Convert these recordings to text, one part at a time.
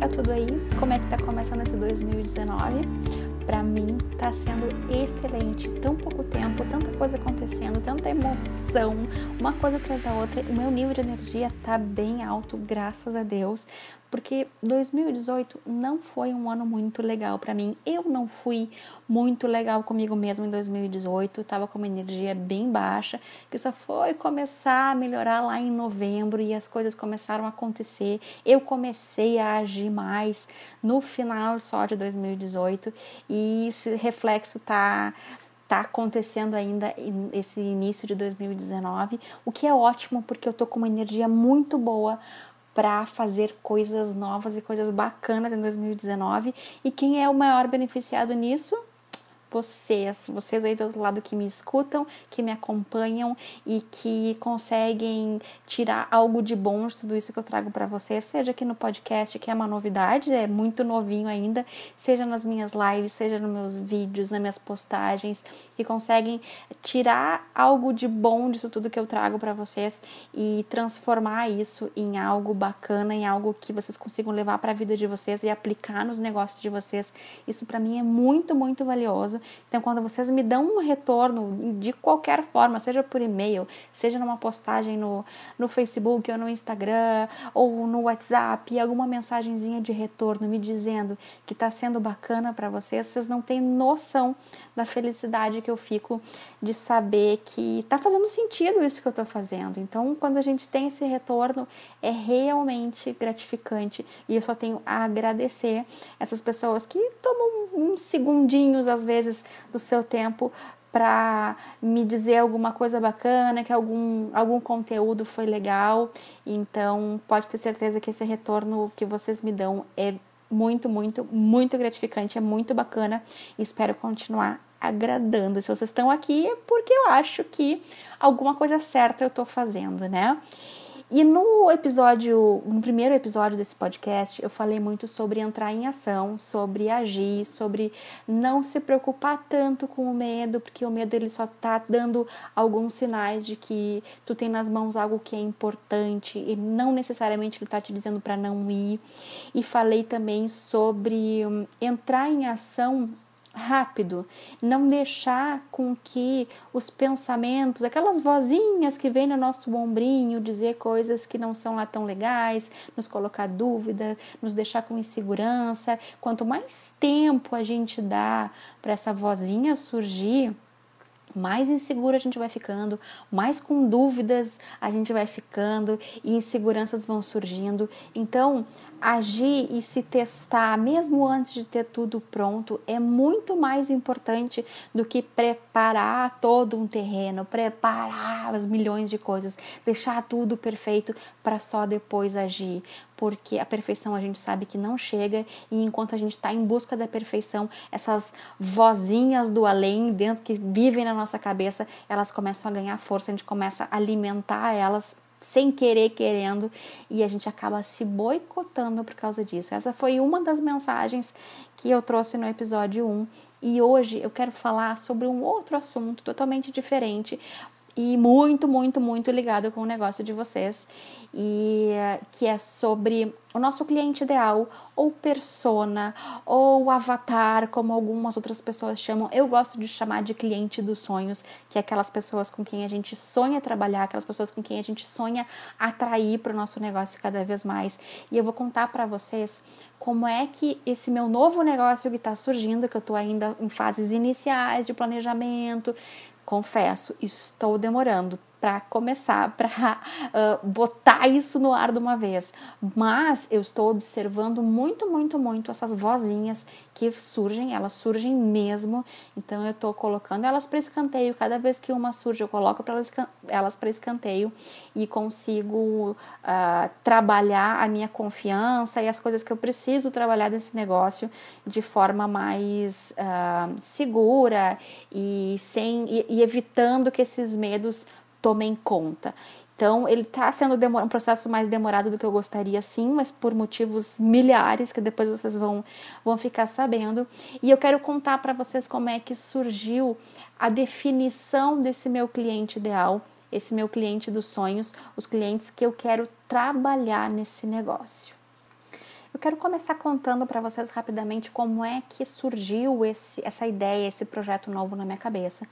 tá tudo aí? Como é que tá começando esse 2019? Para mim tá sendo excelente. Tão pouco tempo, tanta coisa acontecendo, tanta emoção, uma coisa atrás da outra. O meu nível de energia tá bem alto, graças a Deus porque 2018 não foi um ano muito legal para mim. Eu não fui muito legal comigo mesmo em 2018, tava com uma energia bem baixa, que só foi começar a melhorar lá em novembro e as coisas começaram a acontecer. Eu comecei a agir mais no final só de 2018 e esse reflexo tá tá acontecendo ainda esse início de 2019, o que é ótimo porque eu tô com uma energia muito boa para fazer coisas novas e coisas bacanas em 2019. E quem é o maior beneficiado nisso? Vocês, vocês aí do outro lado que me escutam, que me acompanham e que conseguem tirar algo de bom de tudo isso que eu trago para vocês, seja aqui no podcast, que é uma novidade, é muito novinho ainda, seja nas minhas lives, seja nos meus vídeos, nas minhas postagens, que conseguem tirar algo de bom disso tudo que eu trago para vocês e transformar isso em algo bacana, em algo que vocês consigam levar para a vida de vocês e aplicar nos negócios de vocês. Isso para mim é muito, muito valioso então, quando vocês me dão um retorno de qualquer forma, seja por e-mail, seja numa postagem no, no Facebook ou no Instagram ou no WhatsApp, alguma mensagenzinha de retorno me dizendo que está sendo bacana para vocês, vocês não têm noção da felicidade que eu fico de saber que está fazendo sentido isso que eu estou fazendo. Então, quando a gente tem esse retorno, é realmente gratificante e eu só tenho a agradecer essas pessoas que tomam uns segundinhos às vezes vezes do seu tempo para me dizer alguma coisa bacana, que algum, algum conteúdo foi legal. Então, pode ter certeza que esse retorno que vocês me dão é muito, muito, muito gratificante, é muito bacana. Espero continuar agradando. Se vocês estão aqui é porque eu acho que alguma coisa certa eu estou fazendo, né? E no episódio, no primeiro episódio desse podcast, eu falei muito sobre entrar em ação, sobre agir, sobre não se preocupar tanto com o medo, porque o medo ele só tá dando alguns sinais de que tu tem nas mãos algo que é importante e não necessariamente ele tá te dizendo para não ir. E falei também sobre hum, entrar em ação rápido, não deixar com que os pensamentos, aquelas vozinhas que vêm no nosso ombrinho dizer coisas que não são lá tão legais, nos colocar dúvida, nos deixar com insegurança. Quanto mais tempo a gente dá para essa vozinha surgir, mais insegura a gente vai ficando, mais com dúvidas a gente vai ficando e inseguranças vão surgindo. Então, agir e se testar, mesmo antes de ter tudo pronto, é muito mais importante do que preparar todo um terreno, preparar as milhões de coisas, deixar tudo perfeito para só depois agir. Porque a perfeição a gente sabe que não chega e enquanto a gente está em busca da perfeição, essas vozinhas do além dentro que vivem na nossa cabeça, elas começam a ganhar força, a gente começa a alimentar elas sem querer, querendo, e a gente acaba se boicotando por causa disso. Essa foi uma das mensagens que eu trouxe no episódio 1, e hoje eu quero falar sobre um outro assunto totalmente diferente, e muito, muito, muito ligado com o negócio de vocês, e que é sobre o nosso cliente ideal, ou persona, ou avatar, como algumas outras pessoas chamam. Eu gosto de chamar de cliente dos sonhos, que é aquelas pessoas com quem a gente sonha trabalhar, aquelas pessoas com quem a gente sonha atrair para o nosso negócio cada vez mais. E eu vou contar para vocês como é que esse meu novo negócio que está surgindo, que eu estou ainda em fases iniciais de planejamento, confesso, estou demorando para começar, para uh, botar isso no ar de uma vez. Mas eu estou observando muito, muito, muito essas vozinhas que surgem, elas surgem mesmo. Então eu estou colocando elas para escanteio. Cada vez que uma surge, eu coloco pra elas para escanteio e consigo uh, trabalhar a minha confiança e as coisas que eu preciso trabalhar nesse negócio de forma mais uh, segura e sem e, e evitando que esses medos tomem conta. Então, ele está sendo um processo mais demorado do que eu gostaria, sim, mas por motivos milhares que depois vocês vão, vão ficar sabendo. E eu quero contar para vocês como é que surgiu a definição desse meu cliente ideal, esse meu cliente dos sonhos, os clientes que eu quero trabalhar nesse negócio. Eu quero começar contando para vocês rapidamente como é que surgiu esse, essa ideia, esse projeto novo na minha cabeça.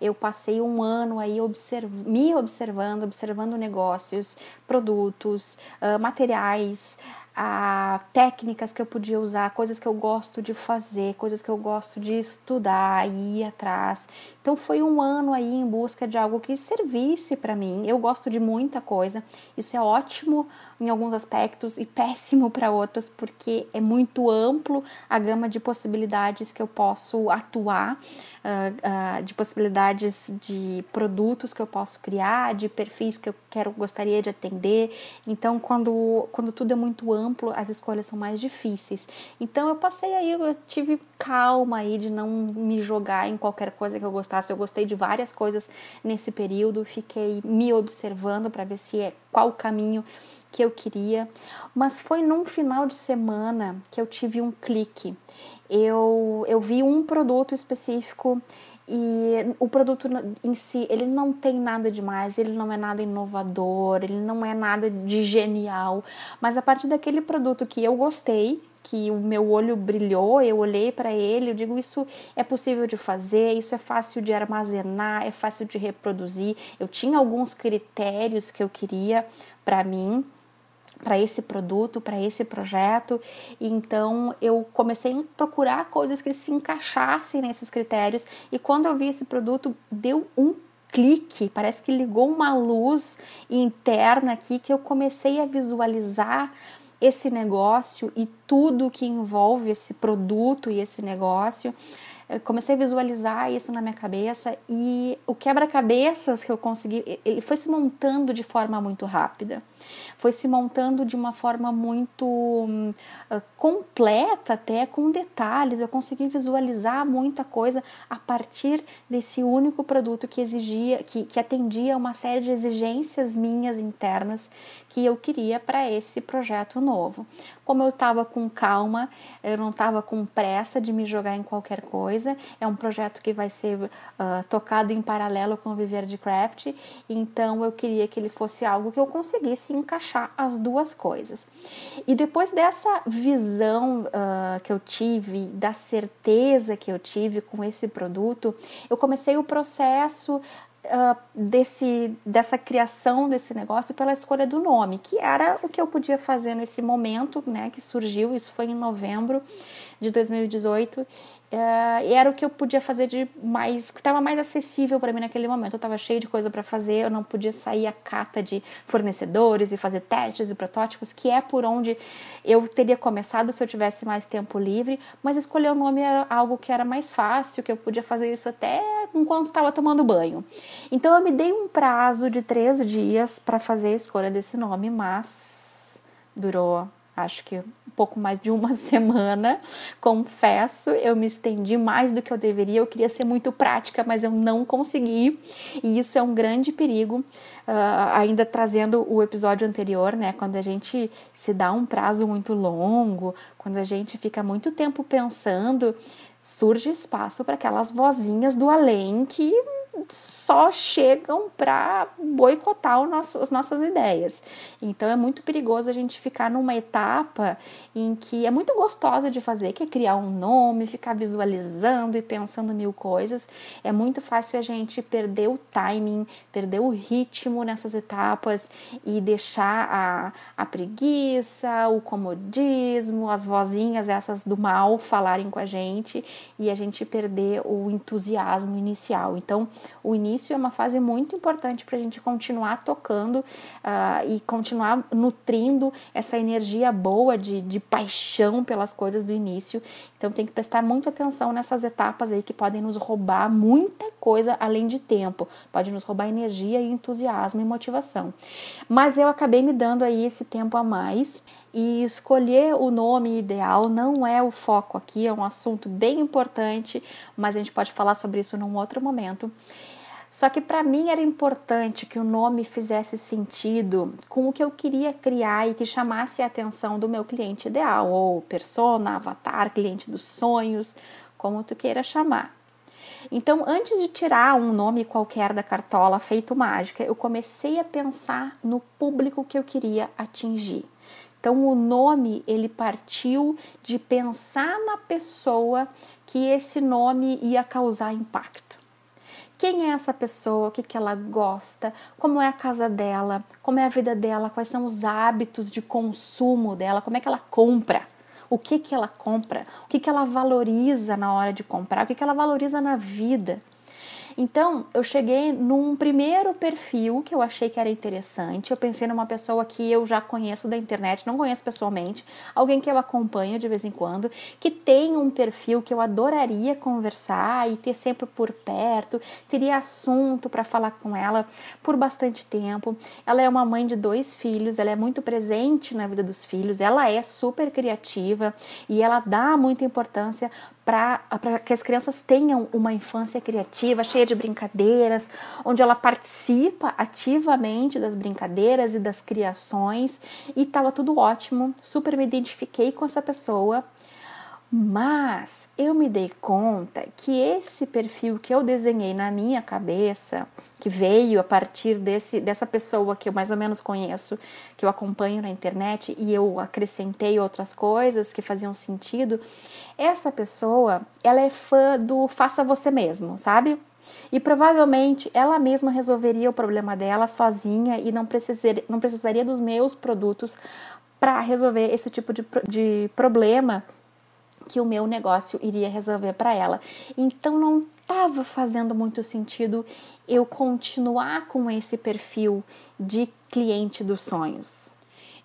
Eu passei um ano aí observ me observando, observando negócios, produtos, uh, materiais, a técnicas que eu podia usar, coisas que eu gosto de fazer, coisas que eu gosto de estudar e ir atrás. Então foi um ano aí em busca de algo que servisse para mim. Eu gosto de muita coisa. Isso é ótimo em alguns aspectos e péssimo para outros, porque é muito amplo a gama de possibilidades que eu posso atuar, uh, uh, de possibilidades de produtos que eu posso criar, de perfis que eu quero gostaria de atender. Então, quando, quando tudo é muito amplo, as escolhas são mais difíceis. Então, eu passei aí, eu tive calma aí de não me jogar em qualquer coisa que eu gostasse. Eu gostei de várias coisas nesse período, fiquei me observando para ver se é qual o caminho que eu queria, mas foi num final de semana que eu tive um clique. Eu, eu vi um produto específico e o produto em si, ele não tem nada demais, ele não é nada inovador, ele não é nada de genial, mas a partir daquele produto que eu gostei, que o meu olho brilhou, eu olhei para ele, eu digo isso é possível de fazer, isso é fácil de armazenar, é fácil de reproduzir. Eu tinha alguns critérios que eu queria para mim, para esse produto, para esse projeto. Então eu comecei a procurar coisas que se encaixassem nesses critérios e quando eu vi esse produto deu um clique, parece que ligou uma luz interna aqui que eu comecei a visualizar esse negócio e tudo que envolve esse produto e esse negócio. Eu comecei a visualizar isso na minha cabeça e o quebra-cabeças que eu consegui, ele foi se montando de forma muito rápida foi se montando de uma forma muito uh, completa, até com detalhes. Eu consegui visualizar muita coisa a partir desse único produto que exigia, que, que atendia uma série de exigências minhas internas que eu queria para esse projeto novo. Como eu estava com calma, eu não estava com pressa de me jogar em qualquer coisa. É um projeto que vai ser uh, tocado em paralelo com o Viver de Craft, então eu queria que ele fosse algo que eu conseguisse encaixar encaixar as duas coisas. E depois dessa visão uh, que eu tive, da certeza que eu tive com esse produto, eu comecei o processo Uh, desse, dessa criação desse negócio pela escolha do nome, que era o que eu podia fazer nesse momento, né, que surgiu, isso foi em novembro de 2018, Uh, era o que eu podia fazer de mais, que estava mais acessível para mim naquele momento. Eu estava cheio de coisa para fazer, eu não podia sair a cata de fornecedores e fazer testes e protótipos, que é por onde eu teria começado se eu tivesse mais tempo livre. Mas escolher o nome era algo que era mais fácil, que eu podia fazer isso até enquanto estava tomando banho. Então eu me dei um prazo de três dias para fazer a escolha desse nome, mas durou acho que pouco mais de uma semana, confesso, eu me estendi mais do que eu deveria. Eu queria ser muito prática, mas eu não consegui, e isso é um grande perigo. Uh, ainda trazendo o episódio anterior, né? Quando a gente se dá um prazo muito longo, quando a gente fica muito tempo pensando, surge espaço para aquelas vozinhas do além que só chegam para boicotar nosso, as nossas ideias. Então é muito perigoso a gente ficar numa etapa em que é muito gostosa de fazer, que é criar um nome, ficar visualizando e pensando mil coisas. É muito fácil a gente perder o timing, perder o ritmo nessas etapas e deixar a, a preguiça, o comodismo, as vozinhas essas do mal falarem com a gente e a gente perder o entusiasmo inicial. Então, o início é uma fase muito importante para a gente continuar tocando uh, e continuar nutrindo essa energia boa de, de paixão pelas coisas do início. Então tem que prestar muita atenção nessas etapas aí que podem nos roubar muita coisa além de tempo. Pode nos roubar energia e entusiasmo e motivação. Mas eu acabei me dando aí esse tempo a mais e escolher o nome ideal não é o foco aqui, é um assunto bem importante, mas a gente pode falar sobre isso num outro momento. Só que para mim era importante que o nome fizesse sentido com o que eu queria criar e que chamasse a atenção do meu cliente ideal, ou persona, avatar, cliente dos sonhos, como tu queira chamar. Então, antes de tirar um nome qualquer da cartola feito mágica, eu comecei a pensar no público que eu queria atingir Então o nome ele partiu de pensar na pessoa que esse nome ia causar impacto. Quem é essa pessoa? O que, que ela gosta? Como é a casa dela? Como é a vida dela? Quais são os hábitos de consumo dela? Como é que ela compra? O que, que ela compra? O que, que ela valoriza na hora de comprar? O que, que ela valoriza na vida? Então, eu cheguei num primeiro perfil que eu achei que era interessante. Eu pensei numa pessoa que eu já conheço da internet, não conheço pessoalmente, alguém que eu acompanho de vez em quando, que tem um perfil que eu adoraria conversar e ter sempre por perto, teria assunto para falar com ela por bastante tempo. Ela é uma mãe de dois filhos, ela é muito presente na vida dos filhos, ela é super criativa e ela dá muita importância para que as crianças tenham uma infância criativa, cheia de brincadeiras, onde ela participa ativamente das brincadeiras e das criações, e estava tudo ótimo, super me identifiquei com essa pessoa. Mas eu me dei conta que esse perfil que eu desenhei na minha cabeça, que veio a partir desse, dessa pessoa que eu mais ou menos conheço, que eu acompanho na internet e eu acrescentei outras coisas que faziam sentido, essa pessoa, ela é fã do faça você mesmo, sabe? E provavelmente ela mesma resolveria o problema dela sozinha e não precisaria, não precisaria dos meus produtos para resolver esse tipo de, de problema que o meu negócio iria resolver para ela. Então não estava fazendo muito sentido eu continuar com esse perfil de cliente dos sonhos.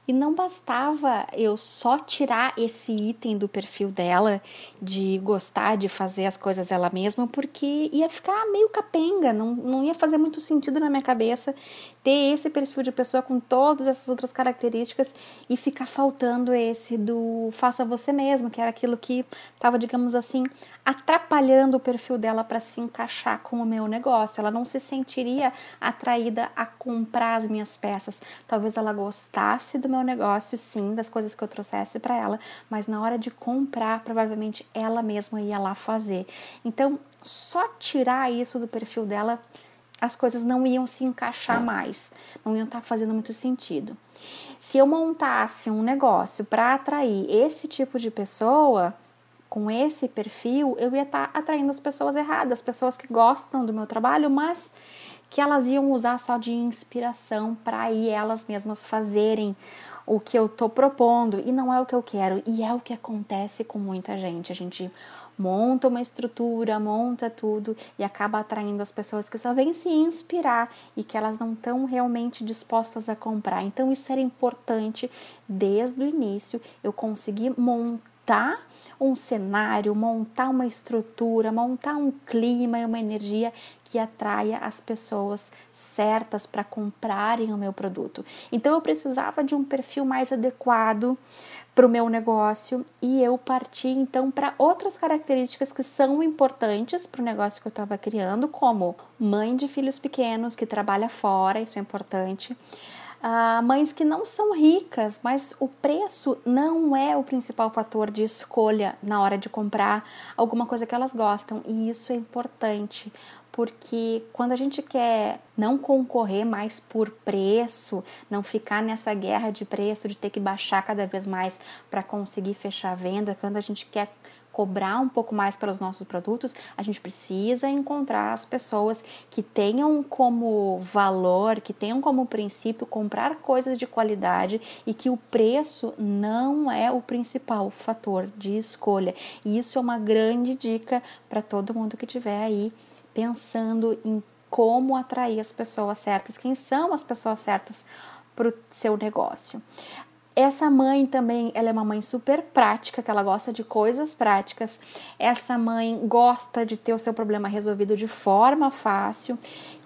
E não bastava eu só tirar esse item do perfil dela, de gostar de fazer as coisas ela mesma, porque ia ficar meio capenga, não, não ia fazer muito sentido na minha cabeça ter esse perfil de pessoa com todas essas outras características e ficar faltando esse do faça você mesmo, que era aquilo que estava, digamos assim, atrapalhando o perfil dela para se encaixar com o meu negócio. Ela não se sentiria atraída a comprar as minhas peças. Talvez ela gostasse do meu negócio, sim, das coisas que eu trouxesse para ela, mas na hora de comprar, provavelmente ela mesma ia lá fazer. Então, só tirar isso do perfil dela as coisas não iam se encaixar mais, não iam estar tá fazendo muito sentido. Se eu montasse um negócio para atrair esse tipo de pessoa, com esse perfil, eu ia estar tá atraindo as pessoas erradas, pessoas que gostam do meu trabalho, mas que elas iam usar só de inspiração para ir elas mesmas fazerem o que eu tô propondo e não é o que eu quero. E é o que acontece com muita gente. A gente monta uma estrutura, monta tudo e acaba atraindo as pessoas que só vêm se inspirar e que elas não estão realmente dispostas a comprar. Então, isso era importante desde o início eu conseguir montar um cenário, montar uma estrutura, montar um clima e uma energia que atraia as pessoas certas para comprarem o meu produto. Então eu precisava de um perfil mais adequado para o meu negócio e eu parti então para outras características que são importantes para o negócio que eu estava criando, como mãe de filhos pequenos que trabalha fora, isso é importante. Uh, mães que não são ricas, mas o preço não é o principal fator de escolha na hora de comprar alguma coisa que elas gostam, e isso é importante porque quando a gente quer não concorrer mais por preço, não ficar nessa guerra de preço, de ter que baixar cada vez mais para conseguir fechar a venda, quando a gente quer cobrar um pouco mais pelos nossos produtos, a gente precisa encontrar as pessoas que tenham como valor, que tenham como princípio comprar coisas de qualidade e que o preço não é o principal fator de escolha. E isso é uma grande dica para todo mundo que tiver aí pensando em como atrair as pessoas certas, quem são as pessoas certas para o seu negócio. Essa mãe também, ela é uma mãe super prática, que ela gosta de coisas práticas. Essa mãe gosta de ter o seu problema resolvido de forma fácil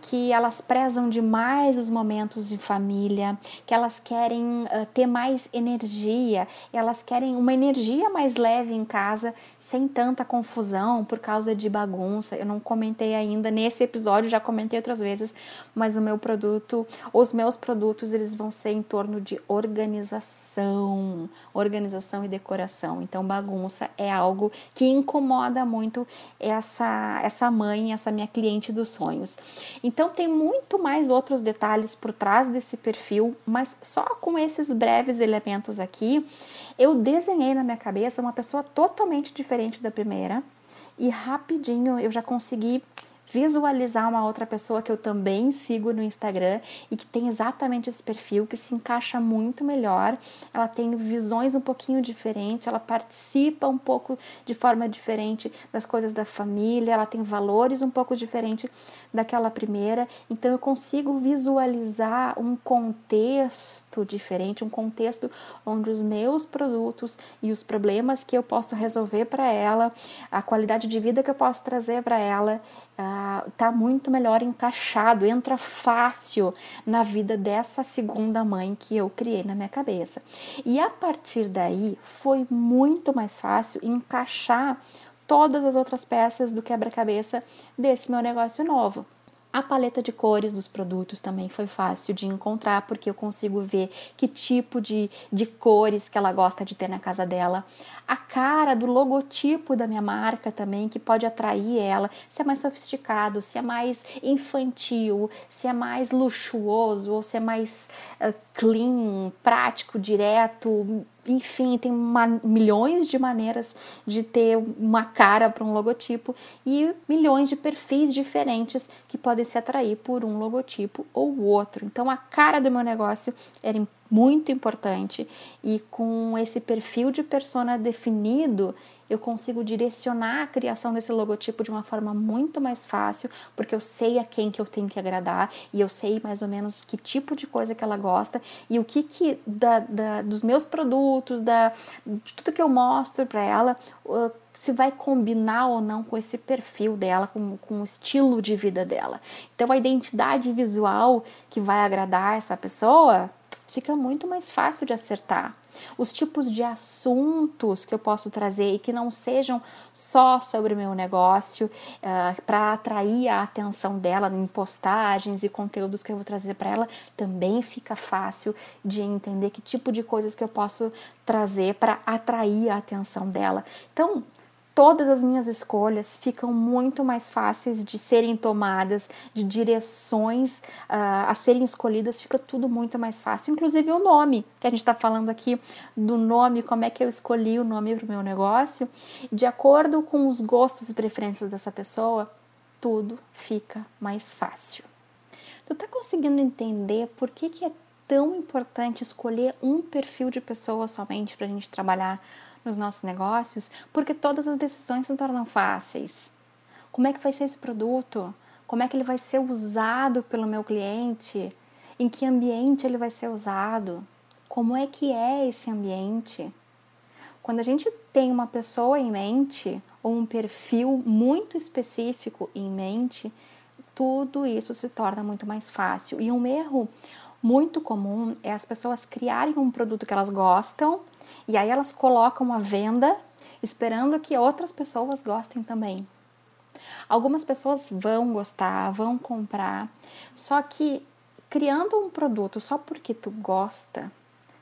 que elas prezam demais os momentos em família, que elas querem uh, ter mais energia, elas querem uma energia mais leve em casa, sem tanta confusão por causa de bagunça. Eu não comentei ainda nesse episódio, já comentei outras vezes, mas o meu produto, os meus produtos, eles vão ser em torno de organização, organização e decoração. Então, bagunça é algo que incomoda muito essa essa mãe, essa minha cliente dos sonhos. Então, Então tem muito mais outros detalhes por trás desse perfil, mas só com esses breves elementos aqui, eu desenhei na minha cabeça uma pessoa totalmente diferente da primeira e rapidinho eu já consegui visualizar uma outra pessoa que eu também sigo no Instagram e que tem exatamente esse perfil, que se encaixa muito melhor. Ela tem visões um pouquinho diferentes, ela participa um pouco de forma diferente das coisas da família, ela tem valores um pouco diferentes daquela primeira. Então eu consigo visualizar um contexto diferente, um contexto onde os meus produtos e os problemas que eu posso resolver para ela, a qualidade de vida que eu posso trazer para ela, uh, tá muito melhor encaixado, entra fácil na vida dessa segunda mãe que eu criei na minha cabeça. E a partir daí foi muito mais fácil encaixar todas as outras peças do quebra-cabeça desse meu negócio novo. A paleta de cores dos produtos também foi fácil de encontrar, porque eu consigo ver que tipo de, de cores que ela gosta de ter na casa dela. A cara do logotipo da minha marca também, que pode atrair ela, se é mais sofisticado, se é mais infantil, se é mais luxuoso ou se é mais uh, clean, prático, direto, enfim, tem uma, milhões de maneiras de ter uma cara para um logotipo e milhões de perfis diferentes que podem se atrair por um logotipo ou outro. Então, a cara do meu negócio era muito importante e com esse perfil de persona definido, eu consigo direcionar a criação desse logotipo de uma forma muito mais fácil, porque eu sei a quem que eu tenho que agradar e eu sei mais ou menos que tipo de coisa que ela gosta e o que que da, da dos meus produtos, da, de tudo que eu mostro para ela, se vai combinar ou não com esse perfil dela, com, com o estilo de vida dela. Então a identidade visual que vai agradar essa pessoa fica muito mais fácil de acertar. Os tipos de assuntos que eu posso trazer e que não sejam só sobre o meu negócio, uh, ah, para atrair a atenção dela em postagens e conteúdos que eu vou trazer para ela, também fica fácil de entender que tipo de coisas que eu posso trazer para atrair a atenção dela. Então, todas as minhas escolhas ficam muito mais fáceis de serem tomadas, de direções uh, a serem escolhidas, fica tudo muito mais fácil. Inclusive o nome, que a gente está falando aqui do nome, como é que eu escolhi o nome para o meu negócio, de acordo com os gostos e preferências dessa pessoa, tudo fica mais fácil. Tu tá conseguindo entender por que, que é tão importante escolher um perfil de pessoa somente para a gente trabalhar nos nossos negócios, porque todas as decisões se tornam fáceis. Como é que vai ser esse produto? Como é que ele vai ser usado pelo meu cliente? Em que ambiente ele vai ser usado? Como é que é esse ambiente? Quando a gente tem uma pessoa em mente ou um perfil muito específico em mente, tudo isso se torna muito mais fácil. E um erro muito comum é as pessoas criarem um produto que elas gostam e aí elas colocam à venda esperando que outras pessoas gostem também. Algumas pessoas vão gostar, vão comprar, só que criando um produto só porque tu gosta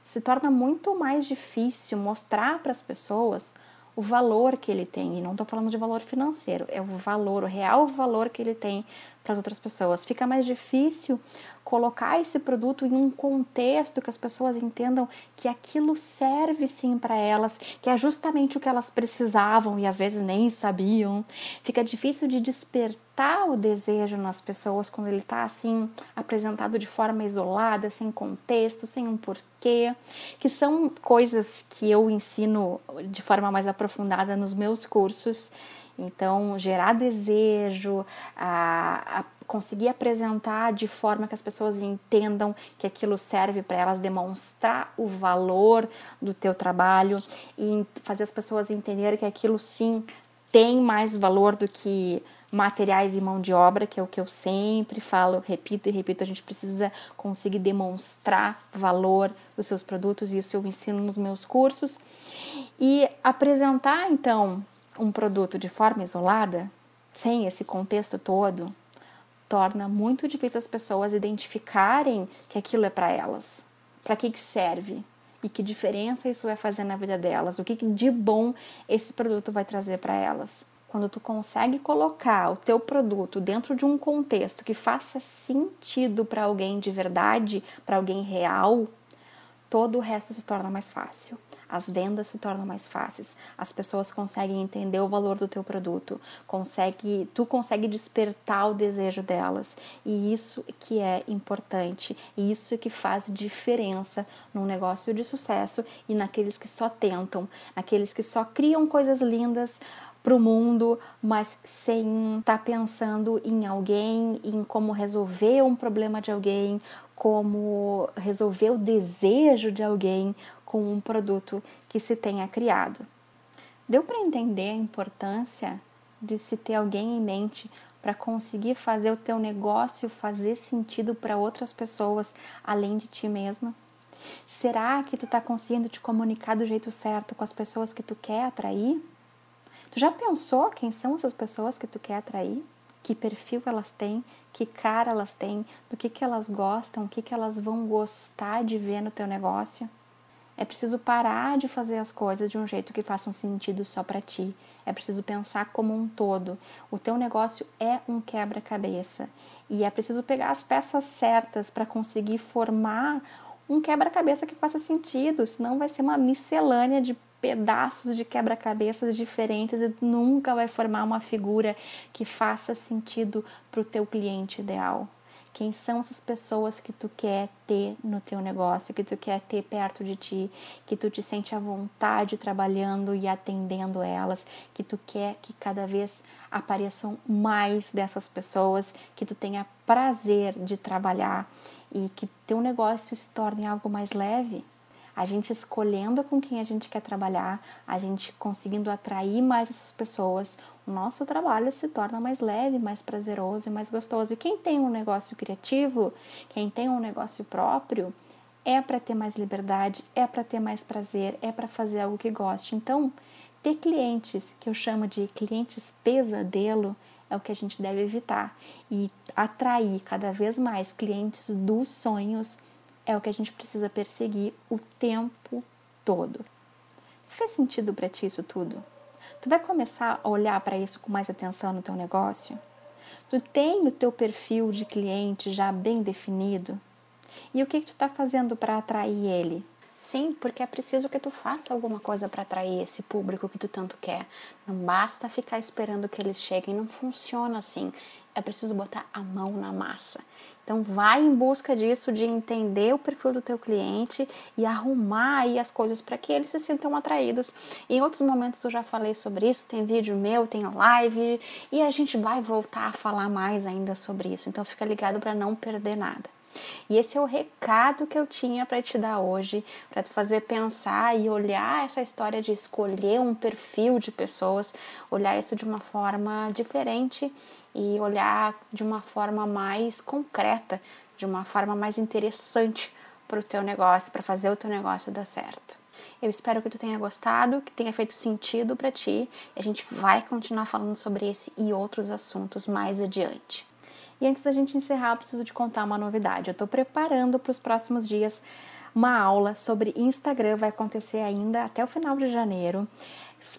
se torna muito mais difícil mostrar para as pessoas o valor que ele tem. E não estou falando de valor financeiro, é o valor, o real valor que ele tem para as outras pessoas. Fica mais difícil colocar esse produto em um contexto que as pessoas entendam que aquilo serve sim para elas, que é justamente o que elas precisavam e às vezes nem sabiam. Fica difícil de despertar o desejo nas pessoas quando ele está assim apresentado de forma isolada, sem contexto, sem um porquê, que são coisas que eu ensino de forma mais aprofundada nos meus cursos então, gerar desejo, a, a conseguir apresentar de forma que as pessoas entendam que aquilo serve para elas demonstrar o valor do teu trabalho e fazer as pessoas entenderem que aquilo sim tem mais valor do que materiais e mão de obra, que é o que eu sempre falo, repito e repito, a gente precisa conseguir demonstrar valor dos seus produtos e isso eu ensino nos meus cursos. E apresentar então um produto de forma isolada, sem esse contexto todo, torna muito difícil as pessoas identificarem que aquilo é para elas. Para que, que serve? E que diferença isso vai fazer na vida delas? O que de bom esse produto vai trazer para elas? quando tu consegue colocar o teu produto dentro de um contexto que faça sentido para alguém de verdade, para alguém real, todo o resto se torna mais fácil as vendas se tornam mais fáceis, as pessoas conseguem entender o valor do teu produto, consegue, tu consegue despertar o desejo delas. E isso que é importante, e isso que faz diferença num negócio de sucesso e naqueles que só tentam, naqueles que só criam coisas lindas para o mundo, mas sem estar tá pensando em alguém, em como resolver um problema de alguém, como resolver o desejo de alguém com um produto que se tenha criado. Deu para entender a importância de se ter alguém em mente para conseguir fazer o teu negócio fazer sentido para outras pessoas além de ti mesma? Será que tu está conseguindo te comunicar do jeito certo com as pessoas que tu quer atrair? Tu já pensou quem são essas pessoas que tu quer atrair? Que perfil elas têm? Que cara elas têm? Do que, que elas gostam? O que, que elas vão gostar de ver no teu negócio? É preciso parar de fazer as coisas de um jeito que faça um sentido só para ti. É preciso pensar como um todo. O teu negócio é um quebra-cabeça e é preciso pegar as peças certas para conseguir formar um quebra-cabeça que faça sentido, senão vai ser uma miscelânea de pedaços de quebra-cabeças diferentes e nunca vai formar uma figura que faça sentido para o teu cliente ideal. Quem são essas pessoas que tu quer ter no teu negócio, que tu quer ter perto de ti, que tu te sente à vontade trabalhando e atendendo elas, que tu quer que cada vez apareçam mais dessas pessoas, que tu tenha prazer de trabalhar e que teu negócio se torne algo mais leve a gente escolhendo com quem a gente quer trabalhar, a gente conseguindo atrair mais essas pessoas, o nosso trabalho se torna mais leve, mais prazeroso e mais gostoso. E quem tem um negócio criativo, quem tem um negócio próprio, é para ter mais liberdade, é para ter mais prazer, é para fazer algo que goste. Então, ter clientes que eu chamo de clientes pesadelo é o que a gente deve evitar e atrair cada vez mais clientes dos sonhos é o que a gente precisa perseguir o tempo todo. Fez sentido para ti isso tudo? Tu vai começar a olhar para isso com mais atenção no teu negócio? Tu tem o teu perfil de cliente já bem definido? E o que, que tu está fazendo para atrair ele? Sim, porque é preciso que tu faça alguma coisa para atrair esse público que tu tanto quer. Não basta ficar esperando que eles cheguem, não funciona assim. É preciso botar a mão na massa. Então vai em busca disso, de entender o perfil do teu cliente e arrumar aí as coisas para que eles se sintam atraídos. Em outros momentos eu já falei sobre isso, tem vídeo meu, tem live e a gente vai voltar a falar mais ainda sobre isso. Então fica ligado para não perder nada. E esse é o recado que eu tinha para te dar hoje, para te fazer pensar e olhar essa história de escolher um perfil de pessoas, olhar isso de uma forma diferente e olhar de uma forma mais concreta, de uma forma mais interessante para o teu negócio, para fazer o teu negócio dar certo. Eu espero que tu tenha gostado, que tenha feito sentido para ti. A gente vai continuar falando sobre esse e outros assuntos mais adiante. E antes da gente encerrar, eu preciso te contar uma novidade. Eu estou preparando para os próximos dias uma aula sobre Instagram, vai acontecer ainda até o final de janeiro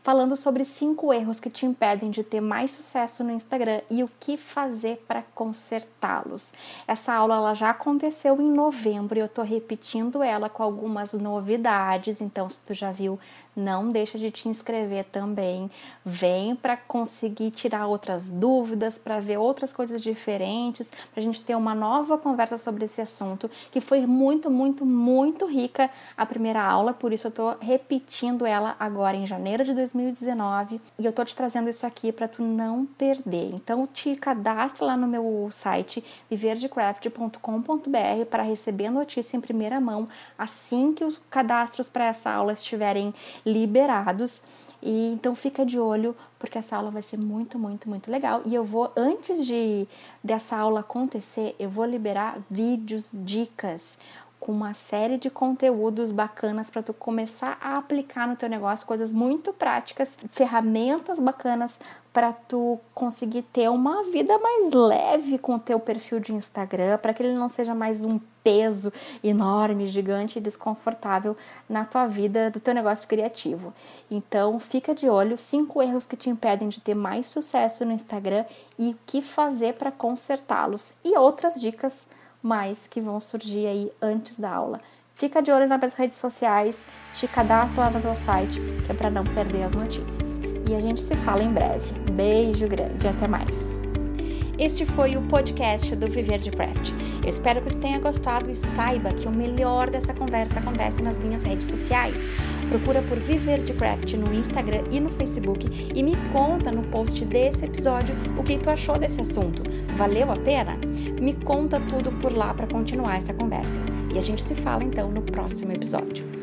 falando sobre cinco erros que te impedem de ter mais sucesso no Instagram e o que fazer para consertá-los. Essa aula ela já aconteceu em novembro e eu estou repetindo ela com algumas novidades. Então, se tu já viu, não deixa de te inscrever também. Vem para conseguir tirar outras dúvidas, para ver outras coisas diferentes, para a gente ter uma nova conversa sobre esse assunto que foi muito, muito, muito rica a primeira aula. Por isso, eu estou repetindo ela agora em janeiro de 2019 e eu tô te trazendo isso aqui para tu não perder. Então te cadastra lá no meu site viverdecraft.com.br para receber notícia em primeira mão assim que os cadastros para essa aula estiverem liberados. E então fica de olho, porque essa aula vai ser muito, muito, muito legal. E eu vou, antes de dessa aula acontecer, eu vou liberar vídeos, dicas com uma série de conteúdos bacanas para tu começar a aplicar no teu negócio, coisas muito práticas, ferramentas bacanas para tu conseguir ter uma vida mais leve com o teu perfil de Instagram, para que ele não seja mais um peso enorme, gigante e desconfortável na tua vida do teu negócio criativo. Então, fica de olho, cinco erros que te impedem de ter mais sucesso no Instagram e o que fazer para consertá-los e outras dicas mais que vão surgir aí antes da aula. Fica de olho nas minhas redes sociais, te cadastra lá no meu site, que é para não perder as notícias. E a gente se fala em breve. Beijo grande até mais. Este foi o podcast do Viver de Craft. Eu espero que tu tenha gostado e saiba que o melhor dessa conversa acontece nas minhas redes sociais. Procura por Viver de Craft no Instagram e no Facebook e me conta no post desse episódio o que tu achou desse assunto. Valeu a pena? Me conta tudo por lá para continuar essa conversa. E a gente se fala então no próximo episódio.